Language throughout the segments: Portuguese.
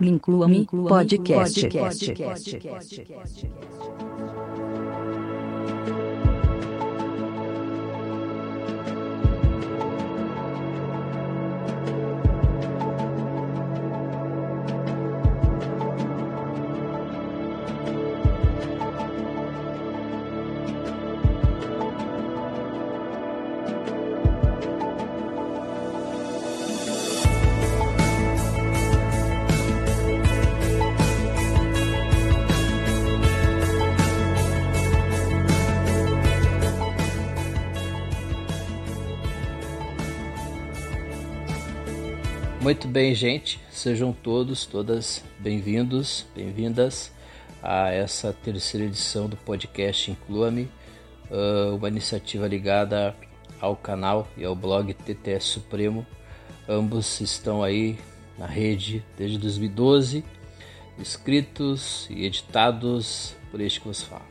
Inclua-me podcast. podcast. Muito bem, gente. Sejam todos, todas bem-vindos, bem-vindas a essa terceira edição do podcast Inclua-me, uh, uma iniciativa ligada ao canal e ao blog TTS Supremo. Ambos estão aí na rede desde 2012, escritos e editados por este que vos fala.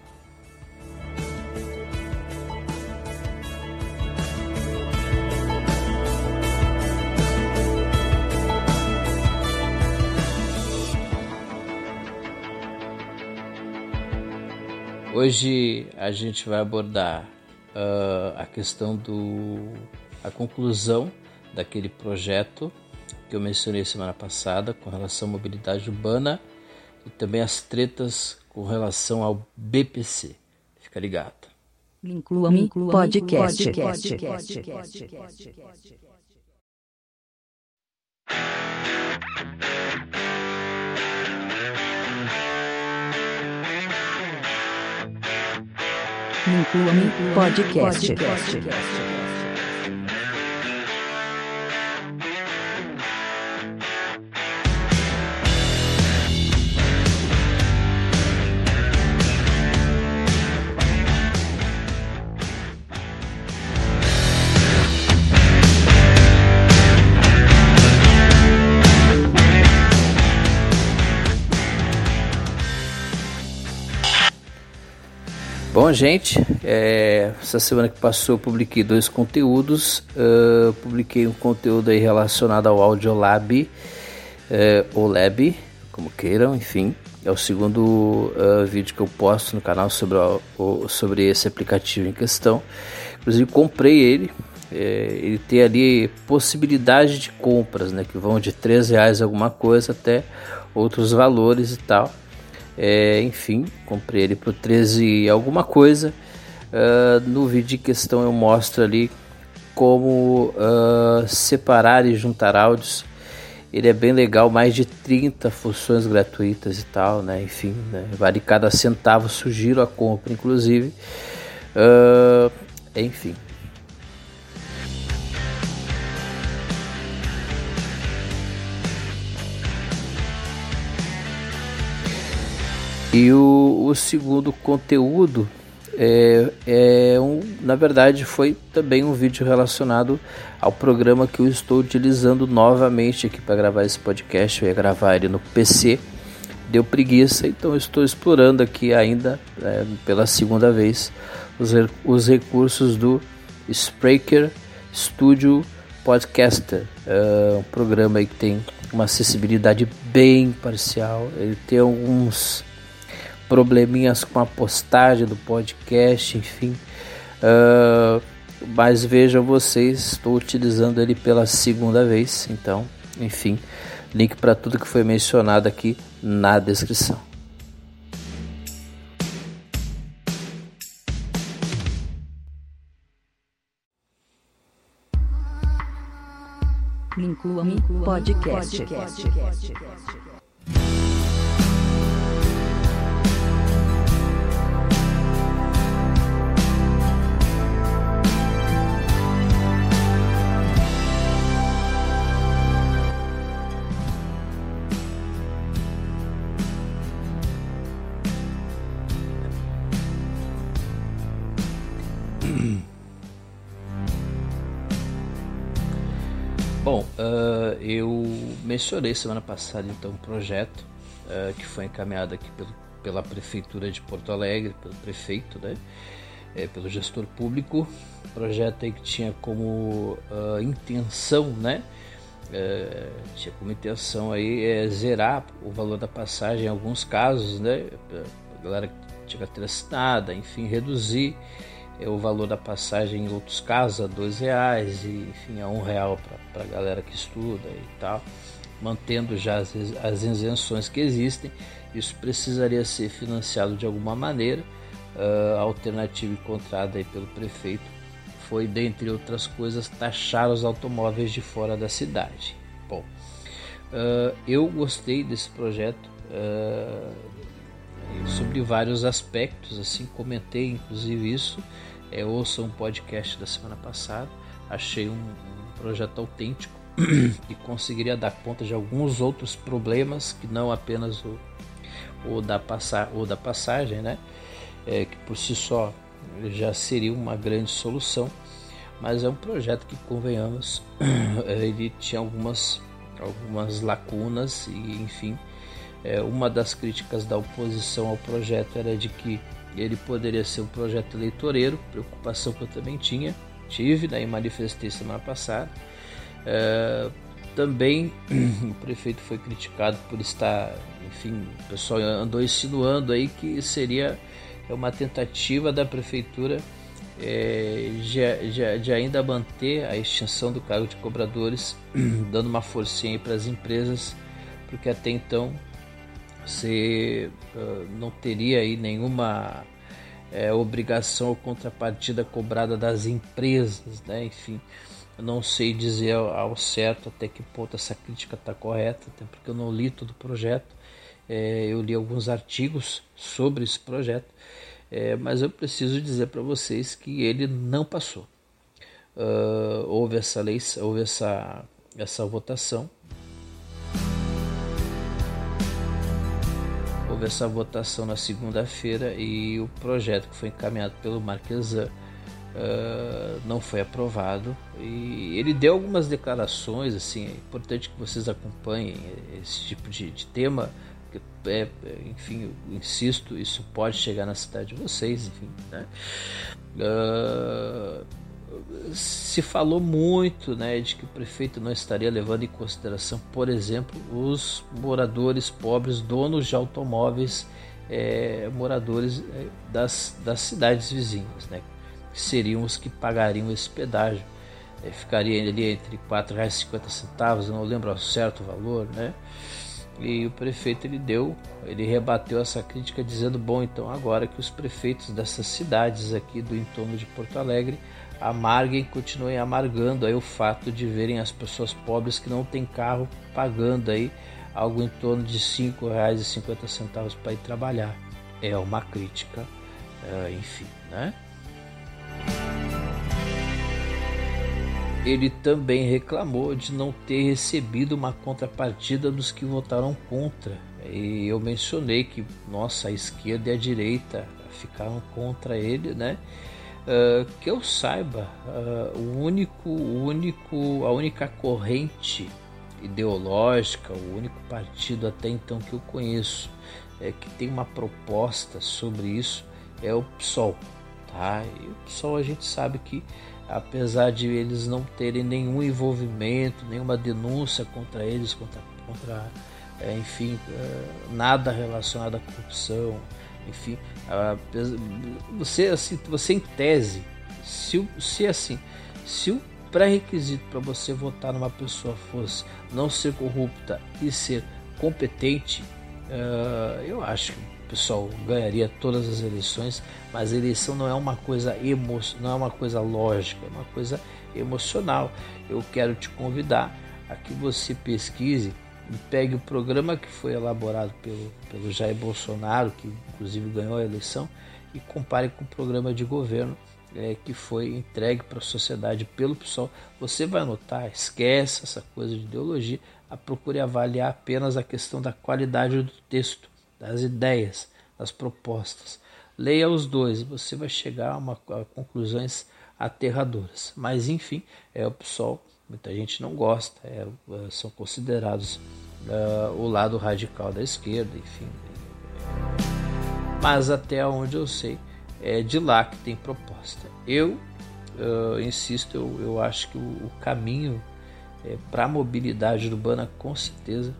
Hoje a gente vai abordar uh, a questão do a conclusão daquele projeto que eu mencionei semana passada com relação à mobilidade urbana e também as tretas com relação ao BPC. Fica ligado. Inclua-me podcast. podcast. podcast. podcast. Inclua-me podcast. podcast. Bom, gente, é, essa semana que passou eu publiquei dois conteúdos. Uh, publiquei um conteúdo aí relacionado ao Audiolab, uh, ou Lab, como queiram, enfim. É o segundo uh, vídeo que eu posto no canal sobre, o, sobre esse aplicativo em questão. Inclusive comprei ele. É, ele tem ali possibilidade de compras, né, que vão de 3 reais alguma coisa até outros valores e tal. É, enfim, comprei ele por 13 alguma coisa. Uh, no vídeo em questão eu mostro ali como uh, separar e juntar áudios. Ele é bem legal, mais de 30 funções gratuitas e tal, né? Enfim, né? vale cada centavo, sugiro a compra, inclusive. Uh, enfim, E o, o segundo conteúdo é, é, um, na verdade foi também um vídeo relacionado ao programa que eu estou utilizando novamente aqui para gravar esse podcast. Eu ia gravar ele no PC, deu preguiça, então estou explorando aqui ainda é, pela segunda vez os, os recursos do Spreaker Studio Podcaster, é um programa que tem uma acessibilidade bem parcial. Ele tem alguns probleminhas com a postagem do podcast, enfim. Uh, mas vejam vocês, estou utilizando ele pela segunda vez, então, enfim, link para tudo que foi mencionado aqui na descrição. Inclua-me podcast. podcast. Mencionei semana passada então um projeto uh, que foi encaminhado aqui pelo, pela Prefeitura de Porto Alegre, pelo prefeito, né? É, pelo gestor público, projeto aí que tinha como uh, intenção, né, tinha como intenção aí é, zerar o valor da passagem em alguns casos, né? A galera que tinha carteira assinada, enfim, reduzir é, o valor da passagem em outros casos a dois reais e enfim a um real para a galera que estuda e tal, mantendo já as, as isenções que existem. Isso precisaria ser financiado de alguma maneira. Uh, a alternativa encontrada aí pelo prefeito foi, dentre outras coisas, taxar os automóveis de fora da cidade. Bom, uh, eu gostei desse projeto uh, sobre vários aspectos, assim, comentei inclusive isso. É, ouça um podcast da semana passada, achei um, um projeto autêntico e conseguiria dar conta de alguns outros problemas que não apenas o, o, da, passa, o da passagem, né? É, que por si só já seria uma grande solução, mas é um projeto que, convenhamos, ele tinha algumas, algumas lacunas e, enfim, é, uma das críticas da oposição ao projeto era de que ele poderia ser um projeto eleitoreiro, preocupação que eu também tinha, tive, né, e manifestei semana passada. É, também o prefeito foi criticado por estar, enfim, o pessoal andou insinuando aí que seria é uma tentativa da prefeitura é, de, de, de, ainda manter a extinção do cargo de cobradores, dando uma forcinha para as empresas, porque até então você uh, não teria aí nenhuma é, obrigação ou contrapartida cobrada das empresas, né? Enfim, eu não sei dizer ao, certo até que ponto essa crítica está correta, até porque eu não li todo o projeto. É, eu li alguns artigos sobre esse projeto, é, mas eu preciso dizer para vocês que ele não passou. Uh, houve essa lei, houve essa, essa votação. Houve essa votação na segunda-feira e o projeto que foi encaminhado pelo Marquesan uh, não foi aprovado. E ele deu algumas declarações, assim, é importante que vocês acompanhem esse tipo de, de tema é, enfim, insisto, isso pode chegar na cidade de vocês, enfim, né? Uh, se falou muito né, de que o prefeito não estaria levando em consideração, por exemplo, os moradores pobres, donos de automóveis, é, moradores é, das, das cidades vizinhas, né, que seriam os que pagariam esse pedágio. É, ficaria ali entre R$ 4,50, não lembro ao certo o valor, né? E o prefeito ele deu, ele rebateu essa crítica dizendo: bom, então agora que os prefeitos dessas cidades aqui do entorno de Porto Alegre amarguem, continuem amargando aí o fato de verem as pessoas pobres que não têm carro pagando aí algo em torno de R$ 5,50 para ir trabalhar. É uma crítica, é, enfim, né? Ele também reclamou de não ter recebido uma contrapartida dos que votaram contra. E eu mencionei que, nossa, a esquerda e a direita ficaram contra ele, né? Uh, que eu saiba, uh, o único, o único, a única corrente ideológica, o único partido até então que eu conheço é, que tem uma proposta sobre isso é o PSOL, tá? E o PSOL a gente sabe que apesar de eles não terem nenhum envolvimento, nenhuma denúncia contra eles, contra, contra é, enfim, é, nada relacionado à corrupção, enfim, você assim, você em tese, se, se assim, se o pré-requisito para você votar numa pessoa fosse não ser corrupta e ser competente, uh, eu acho que pessoal ganharia todas as eleições, mas eleição não é uma coisa emo, não é uma coisa lógica, é uma coisa emocional. Eu quero te convidar a que você pesquise e pegue o programa que foi elaborado pelo, pelo Jair Bolsonaro, que inclusive ganhou a eleição, e compare com o programa de governo é, que foi entregue para a sociedade pelo PSOL. Você vai notar, esquece essa coisa de ideologia, a procure avaliar apenas a questão da qualidade do texto das ideias, das propostas. Leia os dois, você vai chegar a, uma, a conclusões aterradoras. Mas enfim, é o PSOL, muita gente não gosta, é, é, são considerados uh, o lado radical da esquerda, enfim. Mas até onde eu sei, é de lá que tem proposta. Eu uh, insisto, eu, eu acho que o, o caminho é, para a mobilidade urbana, com certeza,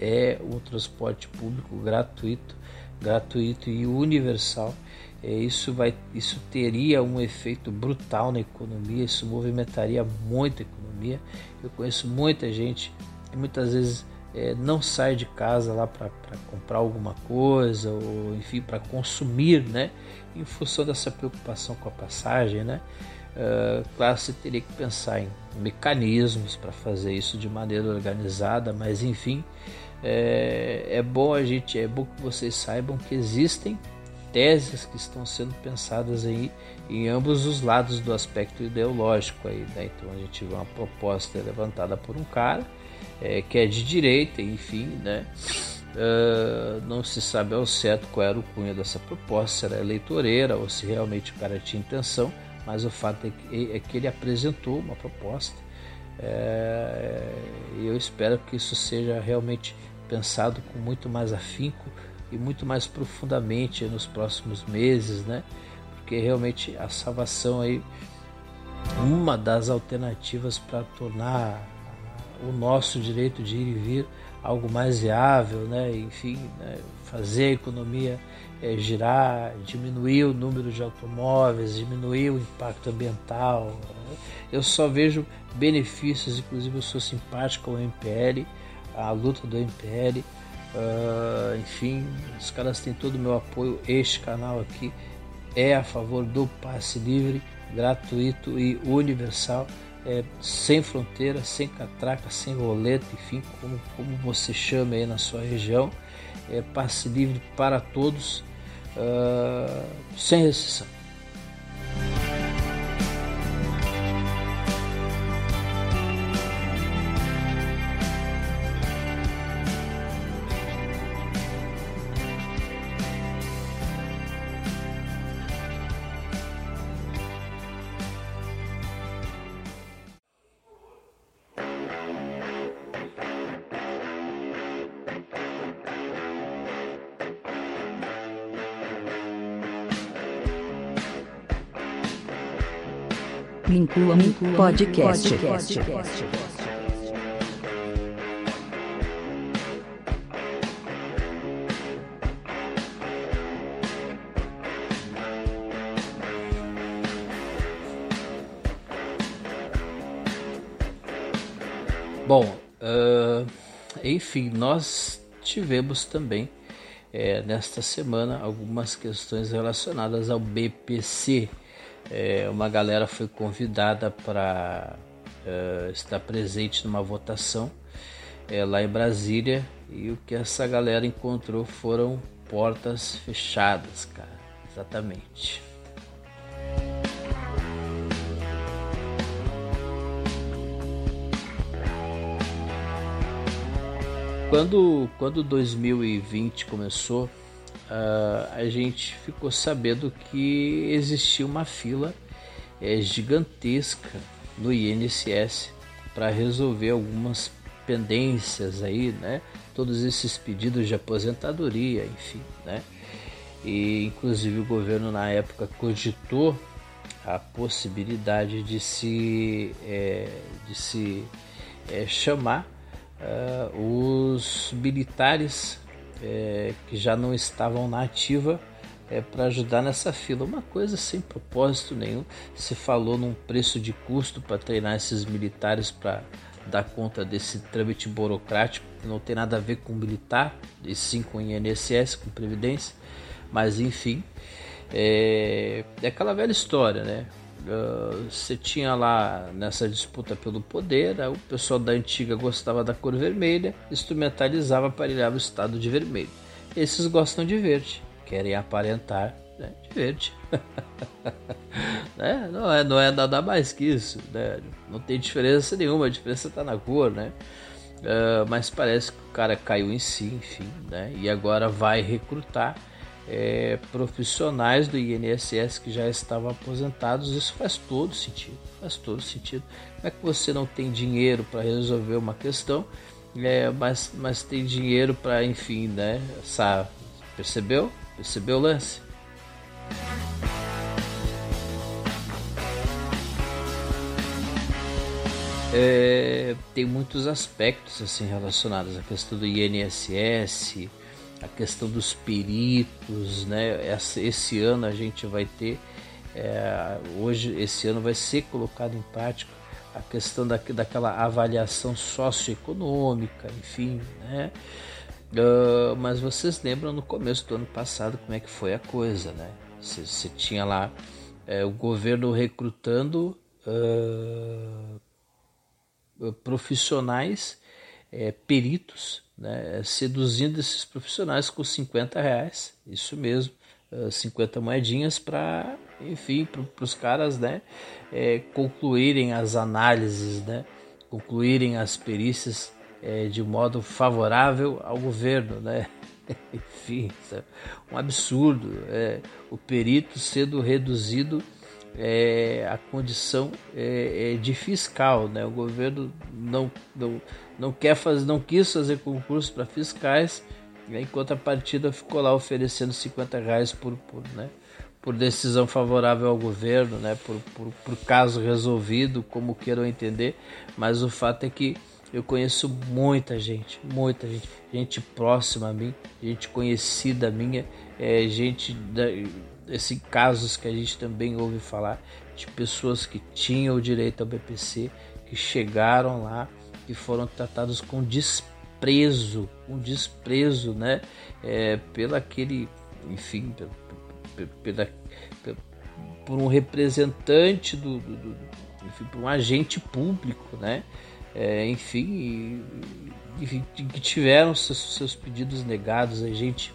é o transporte público gratuito, gratuito e universal. É, isso, vai, isso teria um efeito brutal na economia, isso movimentaria muito a economia. Eu conheço muita gente que muitas vezes é, não sai de casa lá para comprar alguma coisa ou enfim para consumir, né? Em função dessa preocupação com a passagem, né? Uh, claro, você teria que pensar em mecanismos para fazer isso de maneira organizada, mas enfim, é, é bom a gente, é bom que vocês saibam que existem teses que estão sendo pensadas aí em ambos os lados do aspecto ideológico aí, né? Então a gente vê uma proposta levantada por um cara é, que é de direita, enfim, né? Uh, não se sabe ao certo qual era o cunho dessa proposta, se era eleitoreira ou se realmente o cara tinha intenção, mas o fato é que, é que ele apresentou uma proposta é, e eu espero que isso seja realmente pensado com muito mais afinco e muito mais profundamente nos próximos meses, né? Porque realmente a salvação aí uma das alternativas para tornar o nosso direito de ir e vir algo mais viável, né? Enfim, né? fazer a economia é, girar, diminuir o número de automóveis, diminuir o impacto ambiental. Né? Eu só vejo benefícios, inclusive eu sou simpático ao MPL, à luta do MPL. Uh, enfim, os caras têm todo o meu apoio. Este canal aqui é a favor do passe livre, gratuito e universal, é, sem fronteira, sem catraca, sem roleta, enfim, como, como você chama aí na sua região. É passe livre para todos, uh, sem restrição. Vincula-me Podcast. Bom, uh, enfim, nós tivemos também é, nesta semana algumas questões relacionadas ao BPC, é, uma galera foi convidada para é, estar presente numa votação é, lá em Brasília e o que essa galera encontrou foram portas fechadas, cara. Exatamente. Quando, quando 2020 começou, uh, a gente ficou sabendo que existia uma fila é, gigantesca no INSS para resolver algumas pendências aí, né? Todos esses pedidos de aposentadoria, enfim, né? E inclusive o governo na época cogitou a possibilidade de se, é, de se é, chamar uh, os militares é, que já não estavam na ativa é, para ajudar nessa fila. Uma coisa sem propósito nenhum. Se falou num preço de custo para treinar esses militares para dar conta desse trâmite burocrático que não tem nada a ver com militar, e sim com INSS, com Previdência. Mas enfim, é, é aquela velha história, né? Uh, você tinha lá nessa disputa pelo poder, o pessoal da antiga gostava da cor vermelha, instrumentalizava, aparelhava o estado de vermelho. Esses gostam de verde, querem aparentar né, de verde. né? não, é, não é nada mais que isso, né? não tem diferença nenhuma, a diferença está na cor, né? Uh, mas parece que o cara caiu em si, enfim, né? e agora vai recrutar é, profissionais do INSS que já estavam aposentados, isso faz todo sentido, faz todo sentido. Como é que você não tem dinheiro para resolver uma questão, é, mas, mas tem dinheiro para, enfim, né? Sabe? Percebeu? Percebeu o lance? é, tem muitos aspectos assim relacionados à questão do INSS, a questão dos peritos, né? Esse, ano a gente vai ter, é, hoje esse ano vai ser colocado em prática a questão da, daquela avaliação socioeconômica, enfim, né? Uh, mas vocês lembram no começo do ano passado como é que foi a coisa, né? Você tinha lá é, o governo recrutando uh, profissionais, é, peritos, né, seduzindo esses profissionais com 50 reais, isso mesmo, 50 moedinhas para, enfim, para os caras né, é, concluírem as análises, né, concluírem as perícias é, de modo favorável ao governo. Né? enfim, é um absurdo. É, o perito sendo reduzido é, a condição é, é, de fiscal, né? O governo não, não, não quer fazer, não quis fazer concurso para fiscais, né? enquanto a partida ficou lá oferecendo 50 reais por, por, né? por decisão favorável ao governo, né? Por, por, por caso resolvido, como queiram entender, mas o fato é que eu conheço muita gente, muita gente, gente próxima a mim, gente conhecida minha, é, gente da, esse casos que a gente também ouve falar de pessoas que tinham o direito ao BPC, que chegaram lá e foram tratados com desprezo, um desprezo, né, é, pela aquele, enfim, pela, pela, por um representante do, do, do enfim, por um agente público, né, é, enfim, enfim, que tiveram seus, seus pedidos negados, a gente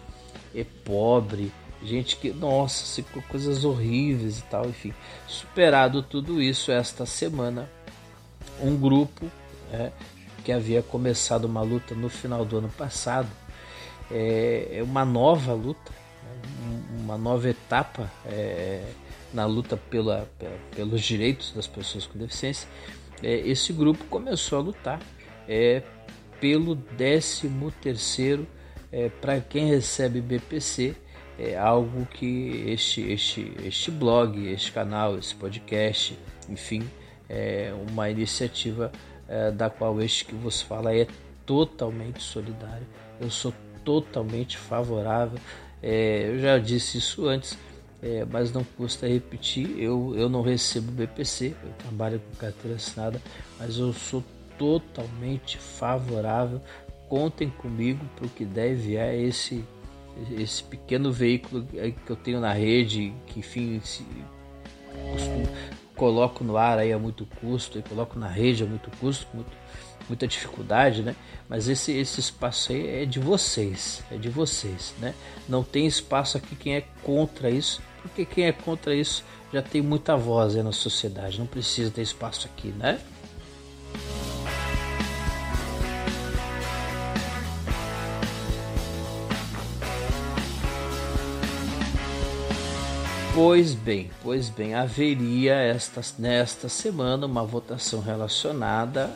é pobre, gente que, nossa, coisas horríveis e tal, enfim. Superado tudo isso, esta semana, um grupo é, que havia começado uma luta no final do ano passado, é, é uma nova luta, né, uma nova etapa é, na luta pela, pelos direitos das pessoas com deficiência. É, esse grupo começou a lutar é, pelo 13 terceiro é, para quem recebe BPC é algo que este, este, este blog, este canal, esse podcast, enfim, é uma iniciativa é, da qual este que você fala é totalmente solidário. Eu sou totalmente favorável. É, eu já disse isso antes, é, mas não custa repetir. Eu, eu não recebo BPC, eu trabalho com carteira assinada, mas eu sou totalmente favorável. Contem comigo para o que deve é esse esse pequeno veículo que eu tenho na rede, que enfim se, coloco no ar aí a muito custo, e coloco na rede a muito custo, muito, muita dificuldade, né? Mas esse, esse espaço aí é de vocês, é de vocês, né? Não tem espaço aqui quem é contra isso, porque quem é contra isso já tem muita voz aí na sociedade, não precisa ter espaço aqui, né? Pois bem, pois bem, haveria esta, nesta semana uma votação relacionada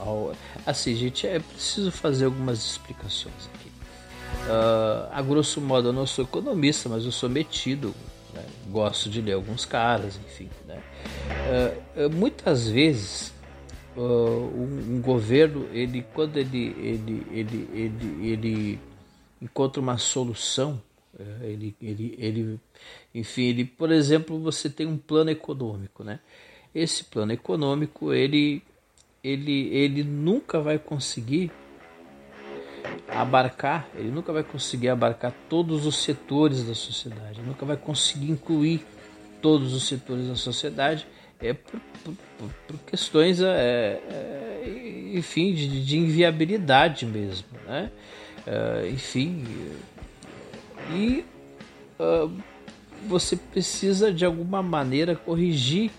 ao, ao assim, gente, é preciso fazer algumas explicações aqui. Uh, a grosso modo, eu não sou economista, mas eu sou metido, né? gosto de ler alguns caras, enfim. Né? Uh, muitas vezes uh, um, um, governo, ele quando ele, ele, ele, ele, ele encontra uma solução ele, ele, ele, enfim, ele, por exemplo, você tem um plano econômico, né? Esse plano econômico, ele, ele, ele nunca vai conseguir abarcar, ele nunca vai conseguir abarcar todos os setores da sociedade, nunca vai conseguir incluir todos os setores da sociedade, é por, por, por questões, é, é, enfim, de, de, inviabilidade mesmo, né? É, enfim, e uh, você precisa de alguma maneira corrigir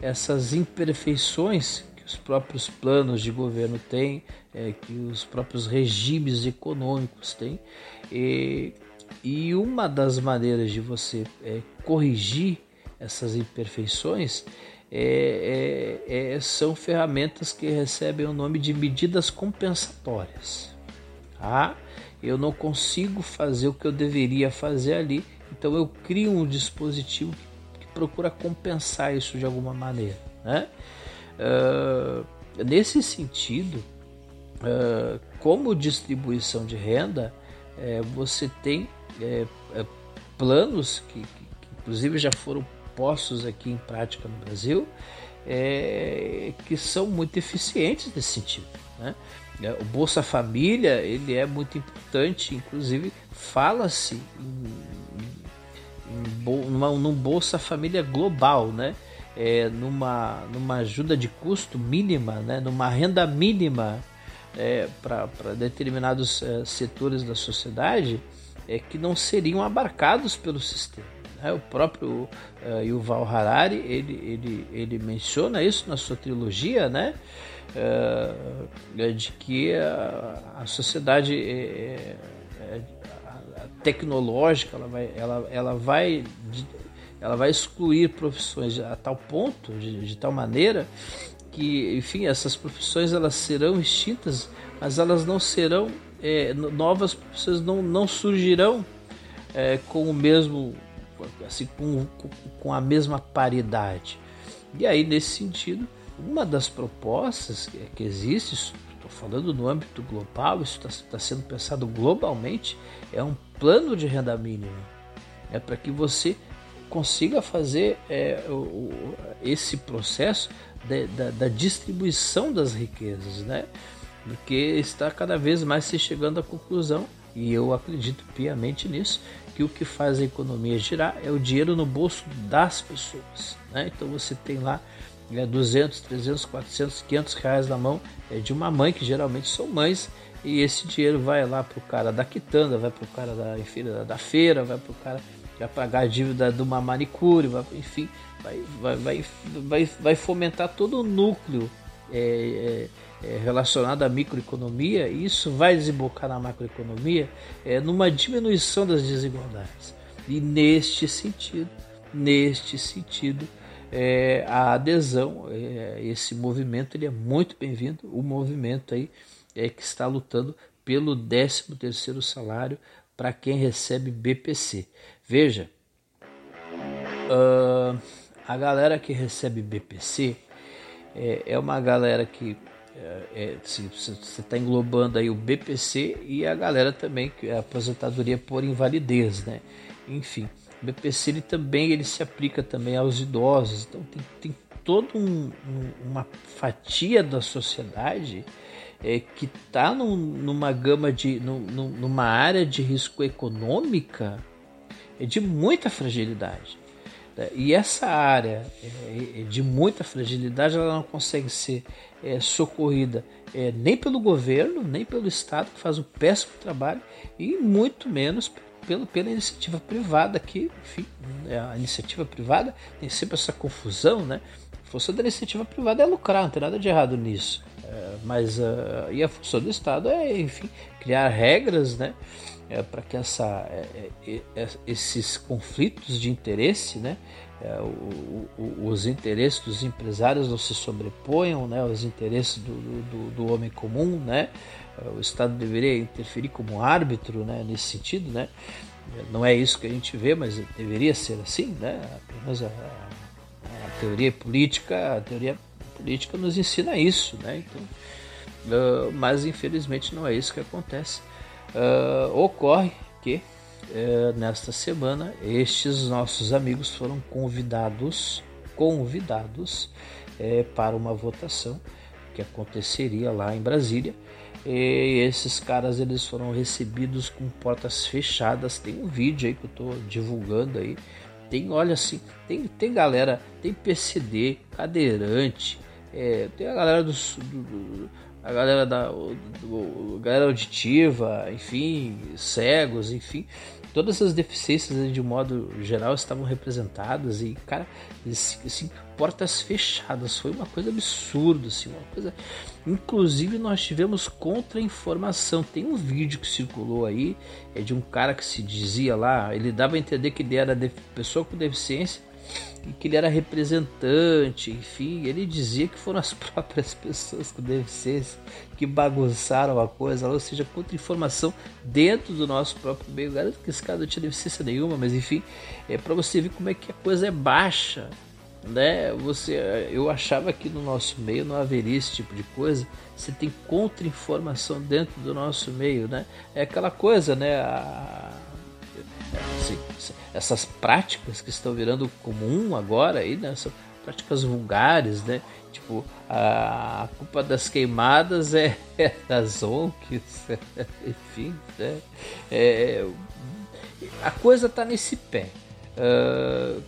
essas imperfeições que os próprios planos de governo têm, é, que os próprios regimes econômicos têm. E, e uma das maneiras de você é, corrigir essas imperfeições é, é, é, são ferramentas que recebem o nome de medidas compensatórias. Tá? Eu não consigo fazer o que eu deveria fazer ali, então eu crio um dispositivo que, que procura compensar isso de alguma maneira. Né? Uh, nesse sentido, uh, como distribuição de renda, uh, você tem uh, planos que, que, que, inclusive já foram postos aqui em prática no Brasil, que são muito eficientes nesse sentido. Né? O Bolsa Família ele é muito importante, inclusive fala-se em, num Bolsa Família global, né? é, numa, numa ajuda de custo mínima, né, numa renda mínima é, para determinados é, setores da sociedade é, que não seriam abarcados pelo sistema. Né? O próprio é, Yuval Harari ele, ele, ele menciona isso na sua trilogia, né? É, de que a, a sociedade é, é, tecnológica ela vai, ela, ela vai ela vai excluir profissões a tal ponto, de, de tal maneira, que, enfim, essas profissões elas serão extintas, mas elas não serão, é, novas profissões não, não surgirão é, com o mesmo, assim, com, com a mesma paridade. E aí, nesse sentido, uma das propostas que, que existe, estou falando no âmbito global, isso está tá sendo pensado globalmente, é um plano de renda mínima. É para que você consiga fazer é, o, esse processo de, da, da, distribuição das riquezas, né? Porque está cada vez mais se chegando à conclusão, e eu acredito piamente nisso, que o que faz a economia girar é o dinheiro no bolso das pessoas. Né? Então você tem lá é, 200, 300, 400, 500 reais na mão é, de uma mãe, que geralmente são mães, e esse dinheiro vai lá para o cara da quitanda, vai para o cara da, enfim, da, da feira, vai para o cara vai pagar a dívida de uma manicure, vai, enfim, vai, vai, vai, vai, vai fomentar todo o núcleo é, é, é, relacionado à microeconomia e isso vai desembocar na macroeconomia é, numa diminuição das desigualdades. E neste sentido, neste sentido, é, a adesão, é, esse movimento ele é muito bem-vindo, o movimento aí é que está lutando pelo 13 terceiro salário para quem recebe BPC. Veja, uh, a galera que recebe BPC é, é uma galera que é, é você está englobando aí o BPC e a galera também que é aposentadoria por invalidez, né? Enfim, o BPC ele também ele se aplica também aos idosos, então tem, tem toda um, um, uma fatia da sociedade é, que está num, numa gama de num, numa área de risco econômica é de muita fragilidade. Né? E essa área é, é de muita fragilidade ela não consegue ser é, socorrida é, nem pelo governo, nem pelo Estado, que faz um péssimo trabalho, e muito menos pelo, pela iniciativa privada, que, enfim, é, a iniciativa privada tem sempre essa confusão, né? A função da iniciativa privada é lucrar, não tem nada de errado nisso. É, mas uh, e a função do Estado é, enfim, criar regras, né? é, para que essa, é, é, é, esses conflitos de interesse, né, o, o, os interesses dos empresários não se sobreponham né, aos interesses do, do, do, homem comum, né, o Estado deveria interferir como árbitro né, nesse sentido, né, não é isso que a gente vê, mas deveria ser assim, né, apenas a, a, teoria política, a teoria política nos ensina isso, né, então, uh, mas infelizmente não é isso que acontece. Uh, ocorre que uh, nesta semana estes nossos amigos foram convidados, convidados uh, para uma votação que aconteceria lá em Brasília. E esses caras eles foram recebidos com portas fechadas. Tem um vídeo aí que eu estou divulgando aí. Tem, olha assim, tem, tem galera, tem PCD, cadeirante, é, tem a galera do, do, do a galera da do, galera auditiva, enfim, cegos, enfim, todas essas deficiências de modo geral estavam representadas e cara, assim, portas fechadas, foi uma coisa absurda, assim, uma coisa. Inclusive nós tivemos contra-informação. Tem um vídeo que circulou aí é de um cara que se dizia lá, ele dava a entender que ele era pessoa com deficiência que ele era representante, enfim, ele dizia que foram as próprias pessoas com deficiência que bagunçaram a coisa, ou seja, contra-informação dentro do nosso próprio meio. Garanto que esse cara não tinha deficiência nenhuma, mas enfim, é para você ver como é que a coisa é baixa né? Você, eu achava que no nosso meio não haveria esse tipo de coisa. Você tem contra-informação dentro do nosso meio, né? É aquela coisa, né? A, essas práticas que estão virando comum agora aí, né? São práticas vulgares, né? Tipo, a culpa das queimadas é, é das ONGs, enfim, né? É, a coisa está nesse pé. Uh,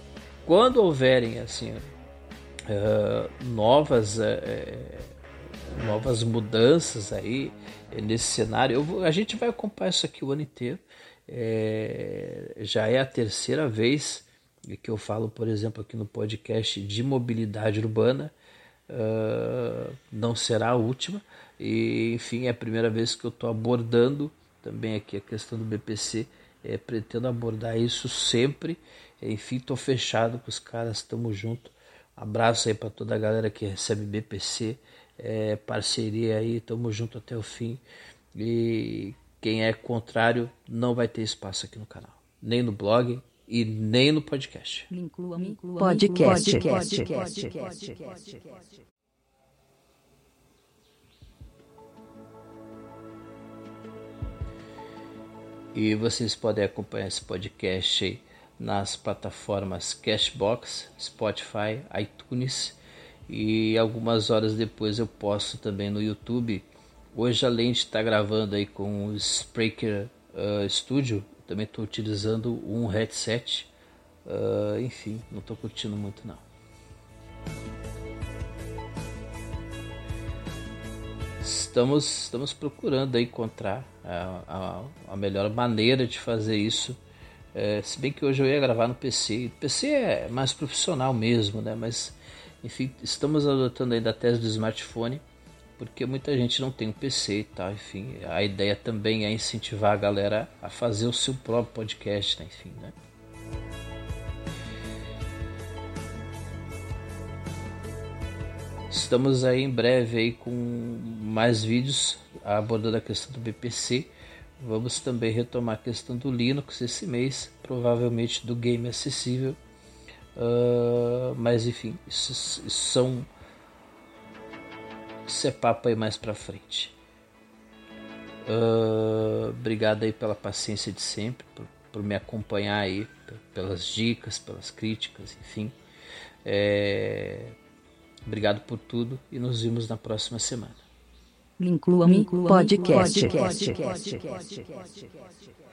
quando houverem assim uh, novas uh, novas mudanças aí nesse cenário, eu, a gente vai acompanhar isso aqui o ano inteiro. É, já é a terceira vez que eu falo, por exemplo, aqui no podcast de mobilidade urbana. Uh, não será a última. E, enfim, é a primeira vez que eu estou abordando também aqui a questão do BPC. É, pretendo abordar isso sempre. Enfim, estou fechado com os caras, estamos junto. Abraço aí para toda a galera que recebe BPC. É, parceria aí, estamos junto até o fim. E quem é contrário não vai ter espaço aqui no canal, nem no blog e nem no podcast. Inclua, inclua, podcast. podcast. podcast. podcast. E vocês podem acompanhar esse podcast nas plataformas Cashbox, Spotify, iTunes e algumas horas depois eu posto também no YouTube Hoje, além de estar gravando aí com o Spreaker uh, Studio, também estou utilizando um headset. Uh, enfim, não estou curtindo muito não. Estamos, estamos procurando aí encontrar a, a, a melhor maneira de fazer isso. É, se bem que hoje eu ia gravar no PC. O PC é mais profissional mesmo, né? Mas enfim, estamos adotando ainda a tese do smartphone porque muita gente não tem um PC e tal, enfim. A ideia também é incentivar a galera a fazer o seu próprio podcast, né? enfim, né? Estamos aí em breve aí com mais vídeos abordando a questão do BPC. Vamos também retomar a questão do Linux esse mês, provavelmente do game acessível. Uh, mas enfim, isso, isso são isso é papo aí mais pra frente. Uh, obrigado aí pela paciência de sempre, por, por, me acompanhar aí, pelas dicas, pelas críticas, enfim. É, obrigado por tudo e nos vemos na próxima semana. Inclua-me podcast. podcast. podcast. podcast.